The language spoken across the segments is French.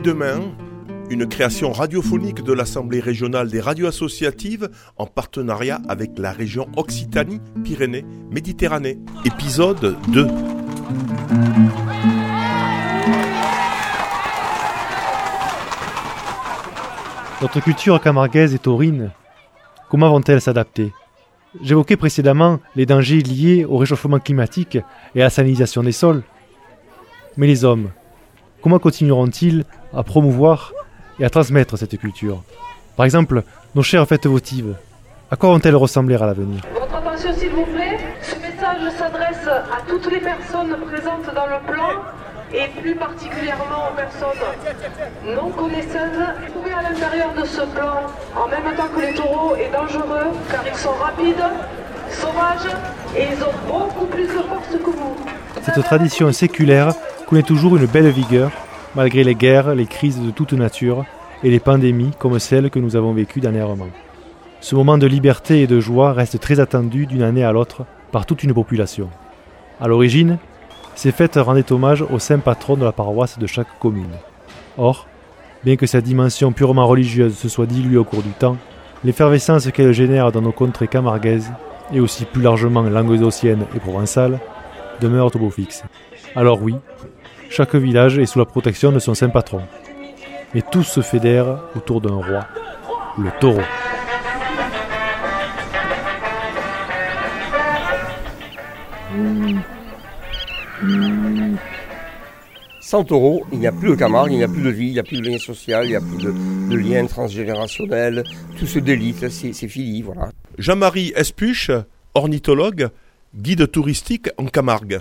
demain, une création radiophonique de l'Assemblée régionale des radios associatives en partenariat avec la région Occitanie-Pyrénées-Méditerranée. Épisode 2. Notre culture camarguaise et taurine, comment vont-elles s'adapter? J'évoquais précédemment les dangers liés au réchauffement climatique et à la salinisation des sols. Mais les hommes, comment continueront-ils à promouvoir et à transmettre cette culture Par exemple, nos chères fêtes votives, à quoi vont-elles ressembler à l'avenir? Votre attention s'il vous plaît, ce message s'adresse à toutes les personnes présentes dans le plan et plus particulièrement aux personnes non connaisseuses. Trouver à l'intérieur de ce plan, en même temps que les taureaux, est dangereux car ils sont rapides, sauvages et ils ont beaucoup plus de force que vous. Cette tradition séculaire connaît toujours une belle vigueur, malgré les guerres, les crises de toute nature et les pandémies comme celles que nous avons vécues dernièrement. Ce moment de liberté et de joie reste très attendu d'une année à l'autre par toute une population. À l'origine, ces fêtes rendaient hommage au saint patron de la paroisse de chaque commune. Or, bien que sa dimension purement religieuse se soit diluée au cours du temps, l'effervescence qu'elle génère dans nos contrées camarguaises, et aussi plus largement languedociennes et provençales, demeure au beau fixe. Alors oui, chaque village est sous la protection de son saint patron. Et tous se fédèrent autour d'un roi, le taureau. Sans taureau, il n'y a plus de Camargue, il n'y a plus de vie, il n'y a plus de lien social, il n'y a plus de, de lien transgénérationnel. Tout se délite, c'est c'est fini, voilà. Jean-Marie Espuche, ornithologue, guide touristique en Camargue.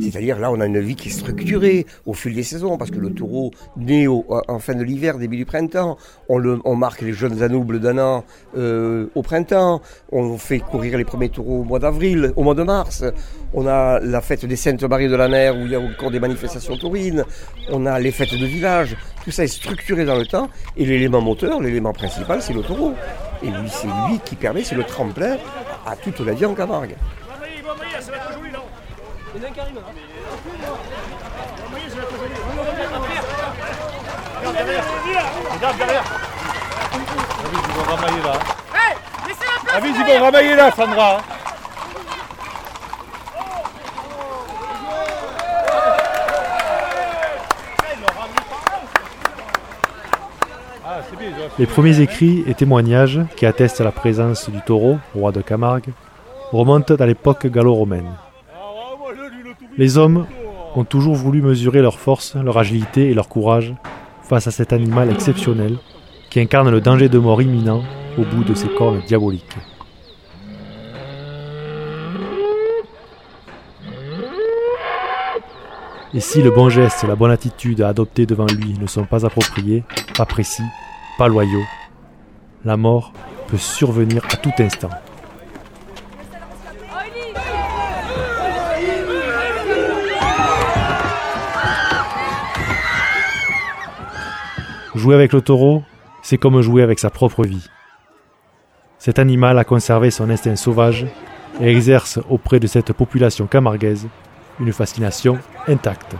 C'est-à-dire là, on a une vie qui est structurée au fil des saisons, parce que le taureau naît au- en fin de l'hiver, début du printemps. On marque les jeunes anoubles d'un an euh, au printemps. On fait courir les premiers taureaux au mois d'avril, au mois de mars. On a la fête des Saintes Maries de la Mer, où il y a encore des manifestations taurines. On a les fêtes de village. Tout ça est structuré dans le temps. Et l'élément moteur, l'élément principal, c'est le taureau. Et lui, c'est lui qui permet, c'est le tremplin à toute la vie en Camargue. Ah oui, ils vont ramailler là, Sandra. Ah, c'est bien, ils ont- Les premiers écrits et témoignages qui attestent la présence du taureau, roi de Camargue, remontent à l'époque gallo-romaine. Les hommes ont toujours voulu mesurer leur force, leur agilité et leur courage face à cet animal exceptionnel qui incarne le danger de mort imminent au bout de ses cornes diaboliques. Et si le bon geste et la bonne attitude à adopter devant lui ne sont pas appropriés, pas précis, pas loyaux, la mort peut survenir à tout instant. Jouer avec le taureau, c'est comme jouer avec sa propre vie. Cet animal a conservé son instinct sauvage et exerce auprès de cette population camarguaise une fascination intacte.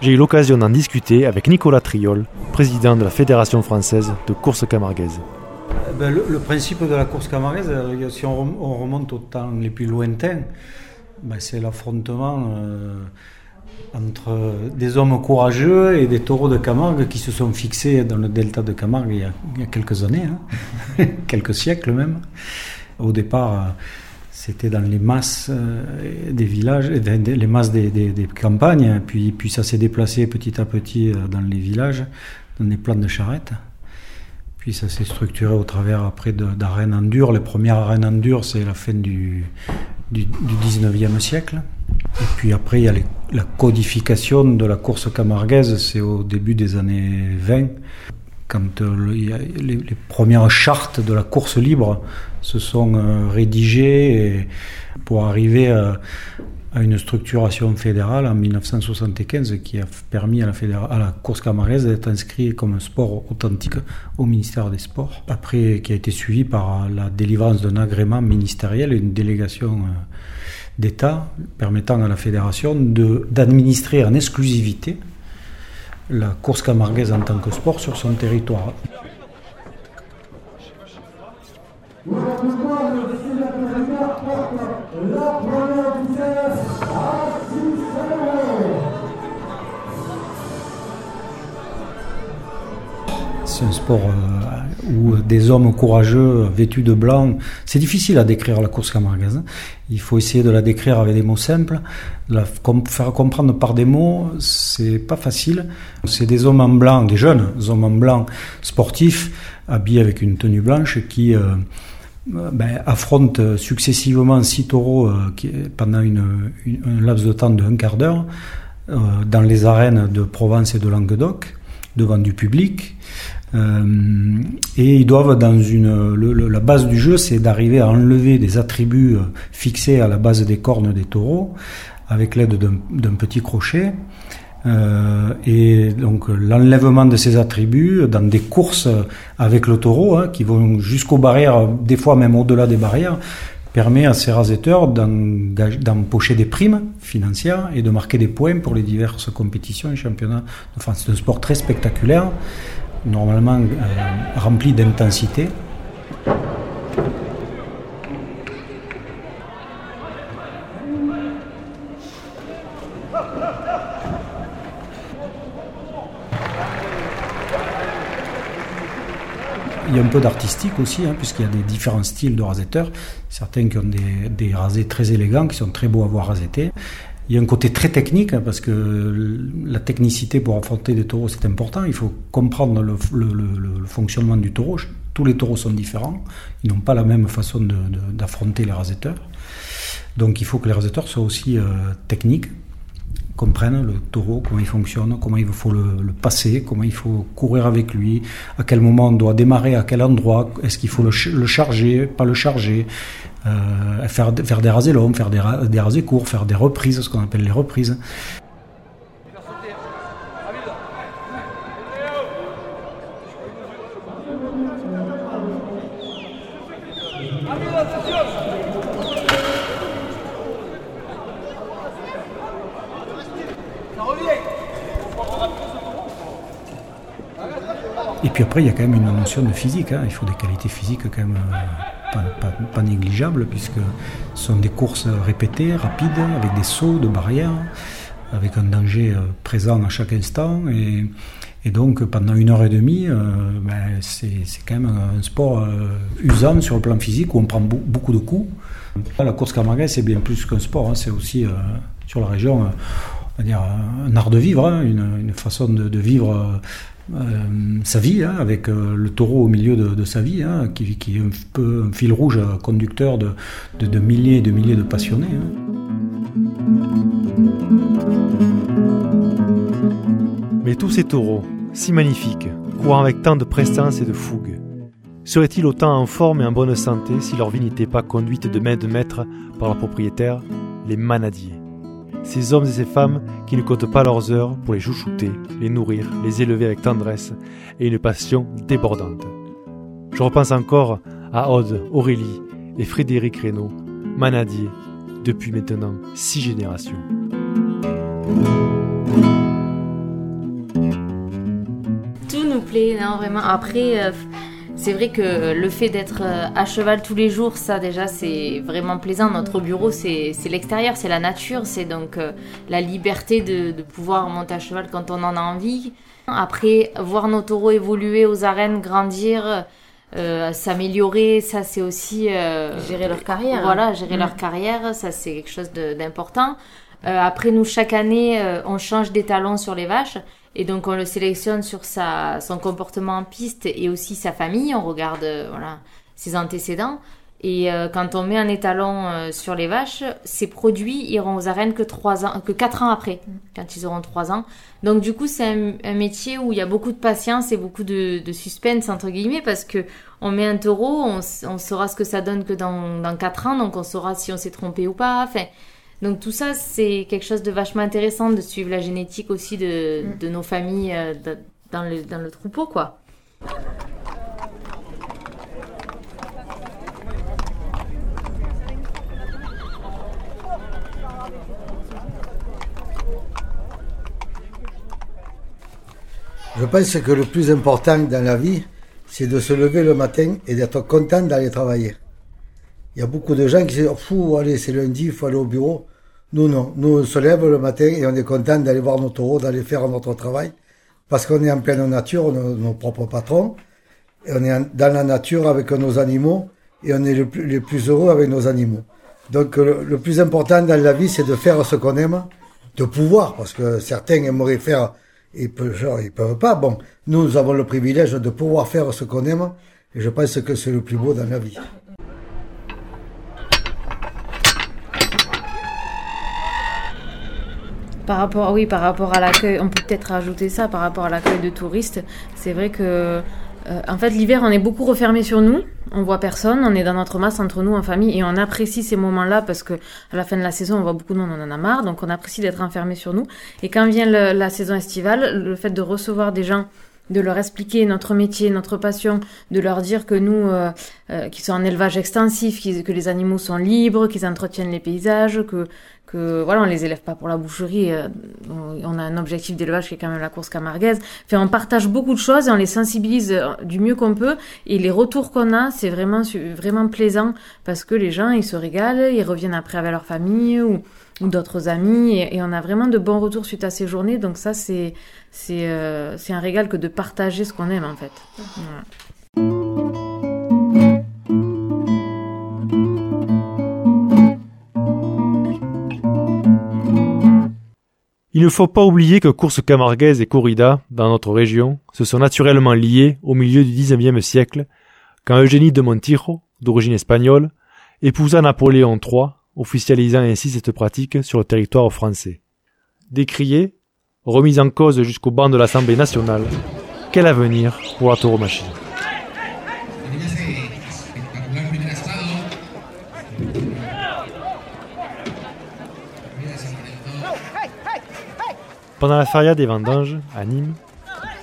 J'ai eu l'occasion d'en discuter avec Nicolas Triol, président de la Fédération française de course camarguaise. Ben, le, principe de la course camargaise, euh, si on, rem- on remonte aux temps les plus lointains, ben, c'est l'affrontement euh, entre des hommes courageux et des taureaux de Camargue qui se sont fixés dans le delta de Camargue il y a, quelques années, hein, quelques siècles même. Au départ, c'était dans les masses euh, des villages, euh, les masses des, campagnes, puis, ça s'est déplacé petit à petit euh, dans les villages, dans des plans de charrettes. Puis ça s'est structuré au travers après d'arènes en dur. Les premières arènes en dur, c'est la fin du, du 19e siècle. Et puis après, il y a la codification de la course camarguaise, c'est au début des années 20, quand euh, les, premières chartes de la course libre se sont euh, rédigées et pour arriver à, une structuration fédérale en 1975 qui a permis à la, course camarguaise d'être inscrit comme un sport authentique au ministère des Sports. Après, qui a été suivi par la délivrance d'un agrément ministériel, une délégation euh, d'État permettant à la fédération d'administrer en exclusivité la course camarguaise en tant que sport sur son territoire. C'est un sport euh, où des hommes courageux, vêtus de blanc, c'est difficile à décrire la course camarguaise. Il faut essayer de la décrire avec des mots simples. La faire comprendre par des mots, c'est pas facile. C'est des hommes en blanc, des jeunes hommes en blanc sportifs, habillés avec une tenue blanche, qui euh, ben, affrontent successivement six taureaux euh, pendant un laps de temps de un quart d'heure dans les arènes de Provence et de Languedoc devant du public. Euh, et ils doivent dans une la base du jeu, c'est d'arriver à enlever des attributs euh, fixés à la base des cornes des taureaux avec l'aide d'un petit crochet. Euh, et donc l'enlèvement de ces attributs dans des courses avec le taureau, hein, qui vont jusqu'aux barrières, des fois même au-delà des barrières, permet à ces raseteurs d'empocher des primes financières et de marquer des points pour les diverses compétitions et championnats de France. C'est un sport très spectaculaire normalement euh, rempli d'intensité. Il y a un peu d'artistique aussi, hein, puisqu'il y a des différents styles de rasetteurs. Certains qui ont des, des rasés très élégants, qui sont très beaux à voir rasetés. Il y a un côté très technique, hein, parce que la technicité pour affronter des taureaux, c'est important. Il faut comprendre le, fonctionnement du taureau. Tous les taureaux sont différents. Ils n'ont pas la même façon d'affronter les rasetteurs. Donc il faut que les rasetteurs soient aussi euh, techniques, comprennent le taureau, comment il fonctionne, comment il faut le, passer, comment il faut courir avec lui, à quel moment on doit démarrer, à quel endroit, est-ce qu'il faut le, charger, pas le charger, euh, faire, faire des rasés longs, faire des, des rasés courts, faire des reprises, ce qu'on appelle les reprises. Il y a quand même une notion de physique. Hein. Il faut des qualités physiques quand même euh, pas, négligeables, puisque ce sont des courses répétées, rapides, avec des sauts de barrières, avec un danger euh, présent à chaque instant. Et, donc, pendant une heure et demie, euh, ben, c'est quand même un sport usant sur le plan physique, où on prend beaucoup de coups. La course camarguaise, c'est bien plus qu'un sport, hein. c'est aussi, sur la région, dire, un art de vivre, hein. une, façon de vivre sa vie, hein, avec euh, le taureau au milieu de, sa vie, hein, qui, est un peu un fil rouge conducteur de, milliers et de milliers de passionnés. Hein. Mais tous ces taureaux, si magnifiques, courant avec tant de prestance et de fougue, seraient-ils autant en forme et en bonne santé si leur vie n'était pas conduite de main de maître par leurs propriétaires, les manadiers? Ces hommes et ces femmes qui ne comptent pas leurs heures pour les chouchouter, les nourrir, les élever avec tendresse et une passion débordante. Je repense encore à Aude, Aurélie et Frédéric Reynaud, manadiers depuis maintenant six générations. Tout nous plaît, non, vraiment. Après, euh, c'est vrai que le fait d'être euh, à cheval tous les jours, ça déjà c'est vraiment plaisant. Notre bureau c'est l'extérieur, c'est la nature, c'est donc euh, la liberté de, pouvoir monter à cheval quand on en a envie. Après, voir nos taureaux évoluer aux arènes, grandir, euh, s'améliorer, ça c'est aussi... gérer leur carrière. Voilà, gérer mm. leur carrière, ça c'est quelque chose d'important. après nous, chaque année, on change des talons sur les vaches. Et donc on le sélectionne sur sa, son comportement en piste et aussi sa famille. On regarde euh, voilà, ses antécédents. Et euh, quand on met un étalon euh, sur les vaches, ces produits iront aux arènes que, 3 ans, que 4 ans après, quand ils auront 3 ans. Donc du coup, c'est un, métier où il y a beaucoup de patience et beaucoup de, de suspense, entre guillemets, parce que on met un taureau, on, on saura ce que ça donne que dans, dans 4 ans, donc on saura si on s'est trompé ou pas. Enfin, donc tout ça, c'est quelque chose de vachement intéressant de suivre la génétique aussi de, mm. de nos familles euh, dans, le, dans le troupeau, quoi. Je pense que le plus important dans la vie, c'est de se lever le matin et d'être content d'aller travailler. Il y a beaucoup de gens qui disent, fou, allez, c'est lundi, il faut aller au bureau. Nous, non. Nous, on se lève le matin et on est content d'aller voir nos taureaux, d'aller faire notre travail. Parce qu'on est en pleine nature, nos, nos propres patrons. Et on est dans la nature avec nos animaux et on est plus, les plus heureux avec nos animaux. Donc, le, plus important dans la vie, c'est de faire ce qu'on aime, de pouvoir, parce que certains aimeraient faire ils peuvent, ils peuvent pas. Bon, nous avons le privilège de pouvoir faire ce qu'on aime, et je pense que c'est le plus beau dans la vie. Par rapport, oui, par rapport à l'accueil, on peut peut-être rajouter ça par rapport à l'accueil de touristes. C'est vrai que, euh, en fait, l'hiver, on est beaucoup refermé sur nous. On voit personne, on est dans notre masse entre nous en famille et on apprécie ces moments-là parce que à la fin de la saison, on voit beaucoup de monde, on en a marre, donc on apprécie d'être enfermé sur nous. Et quand vient la saison estivale, le fait de recevoir des gens de leur expliquer notre métier, notre passion, de leur dire que nous, euh, euh, qui sont en élevage extensif, que les animaux sont libres, qu'ils entretiennent les paysages, que, que voilà, on les élève pas pour la boucherie. euh, on a un objectif d'élevage qui est quand même la course camarguaise. Enfin, on partage beaucoup de choses et on les sensibilise euh, du mieux qu'on peut. Et les retours qu'on a, c'est vraiment vraiment plaisant parce que les gens, ils se régalent, ils reviennent après avec leur famille ou ou d'autres amis et, et on a vraiment de bons retours suite à ces journées donc ça c'est c'est euh, c'est un régal que de partager ce qu'on aime en fait Voilà. Il ne faut pas oublier que course camarguaise et corrida, dans notre région, se sont naturellement liées au milieu du XIXe siècle, quand Eugénie de Montijo, d'origine espagnole, épousa Napoléon III, officialisant ainsi cette pratique sur le territoire français. Décriée, remise en cause jusqu'au banc de l'Assemblée nationale, quel avenir pour la tauromachie Pendant la feria des vendanges, à Nîmes,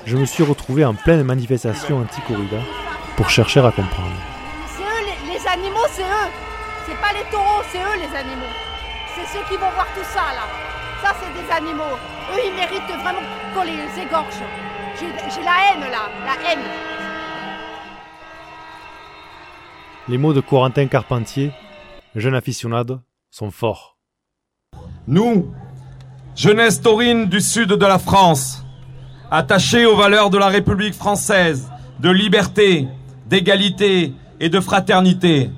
je me suis retrouvé en pleine manifestation anti-corrida pour chercher à comprendre. C'est eux, les, les animaux, c'est eux. C'est pas les taureaux, c'est eux les animaux. C'est ceux qui vont voir tout ça là. Ça, c'est des animaux. Eux, ils méritent vraiment qu'on les égorge. J'ai j'ai la haine là, la haine. Les mots de Corentin Carpentier, jeune aficionado, sont forts. Nous, jeunesse taurine du sud de la France, attachés aux valeurs de la République française, de liberté, d'égalité et de fraternité,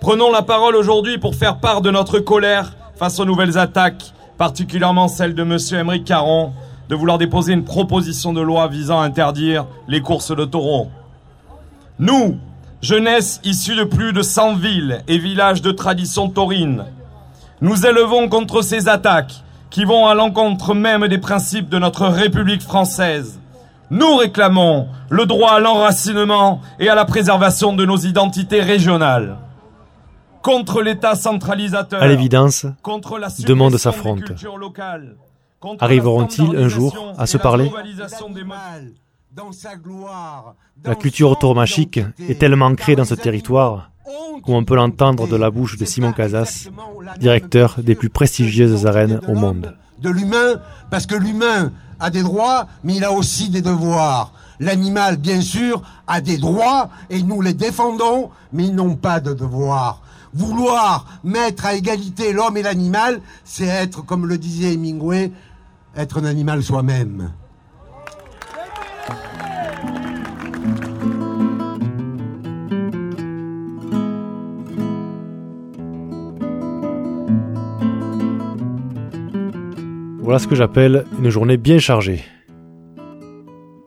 prenons la parole aujourd'hui pour faire part de notre colère face aux nouvelles attaques, particulièrement celle de Monsieur Émeric Caron, de vouloir déposer une proposition de loi visant à interdire les courses de taureaux. Nous, jeunesse issue de plus de 100 villes et villages de tradition taurine, nous élevons contre ces attaques qui vont à l'encontre même des principes de notre République française. Nous réclamons le droit à l'enracinement et à la préservation de nos identités régionales. Contre l'État centralisateur. À l'évidence, locales, contre Arriveront-ils un jour à se parler. La culture tauromachique est tellement ancrée dans ce territoire, comme on peut l'entendre de la bouche de Simon Casas, directeur des plus prestigieuses arènes au monde. de l'humain, parce que l'humain a des droits, mais il a aussi des devoirs. L'animal, bien sûr, a des droits, et nous les défendons, mais ils n'ont pas de devoirs. Vouloir mettre à égalité l'homme et l'animal, c'est être, comme le disait Hemingway, être un animal soi-même. Voilà ce que j'appelle une journée bien chargée.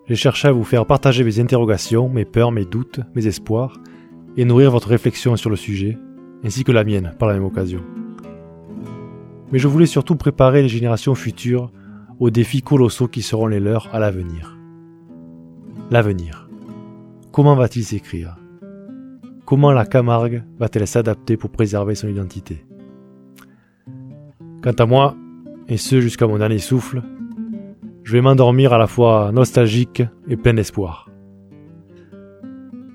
J'ai cherché à vous faire partager mes interrogations, mes peurs, mes doutes, mes espoirs, et nourrir votre réflexion sur le sujet, ainsi que la mienne par la même occasion. Mais je voulais surtout préparer les générations futures aux défis colossaux qui seront les leurs à l'avenir. L'avenir. Comment va-t-il s'écrire? Comment la Camargue va-t-elle s'adapter pour préserver son identité? Quant à moi, et ce jusqu'à mon dernier souffle, je vais m'endormir à la fois nostalgique et plein d'espoir.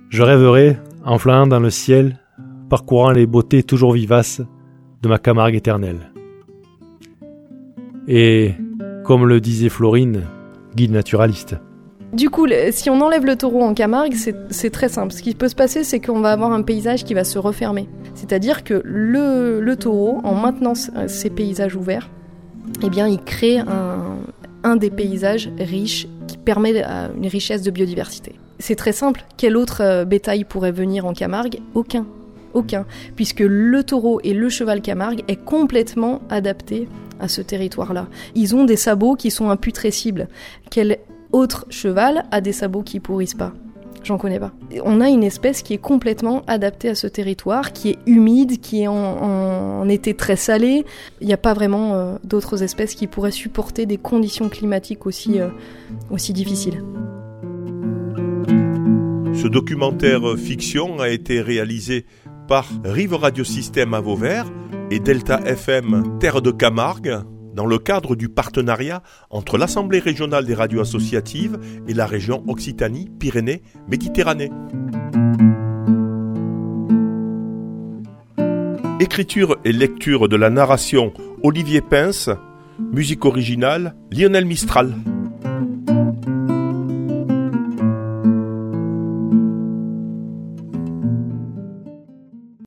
Je rêverai, en flânant dans le ciel, parcourant les beautés toujours vivaces de ma Camargue éternelle. Et, comme le disait Florine, guide naturaliste, Du coup, si on enlève le taureau en Camargue, c'est très simple. Ce qui peut se passer, c'est qu'on va avoir un paysage qui va se refermer. C'est-à-dire que le, taureau, en maintenant ces paysages ouverts, eh bien, il crée un, des paysages riches qui permet une richesse de biodiversité. C'est très simple. Quel autre euh, bétail pourrait venir en Camargue? Aucun. Aucun. Puisque le taureau et le cheval Camargue est complètement adapté à ce territoire-là. Ils ont des sabots qui sont imputrescibles. Quel autre cheval a des sabots qui pourrissent pas? J'en connais pas. On a une espèce qui est complètement adaptée à ce territoire, qui est humide, qui est en, été très salé. Il n'y a pas vraiment euh, d'autres espèces qui pourraient supporter des conditions climatiques aussi, euh, aussi difficiles. Ce documentaire fiction a été réalisé par Rive Radio Système à Vauvert et Delta FM Terre de Camargue dans le cadre du partenariat entre l'Assemblée régionale des radios associatives et la région Occitanie-Pyrénées-Méditerranée. Écriture et lecture de la narration Olivier Pince, musique originale Lionel Mistral.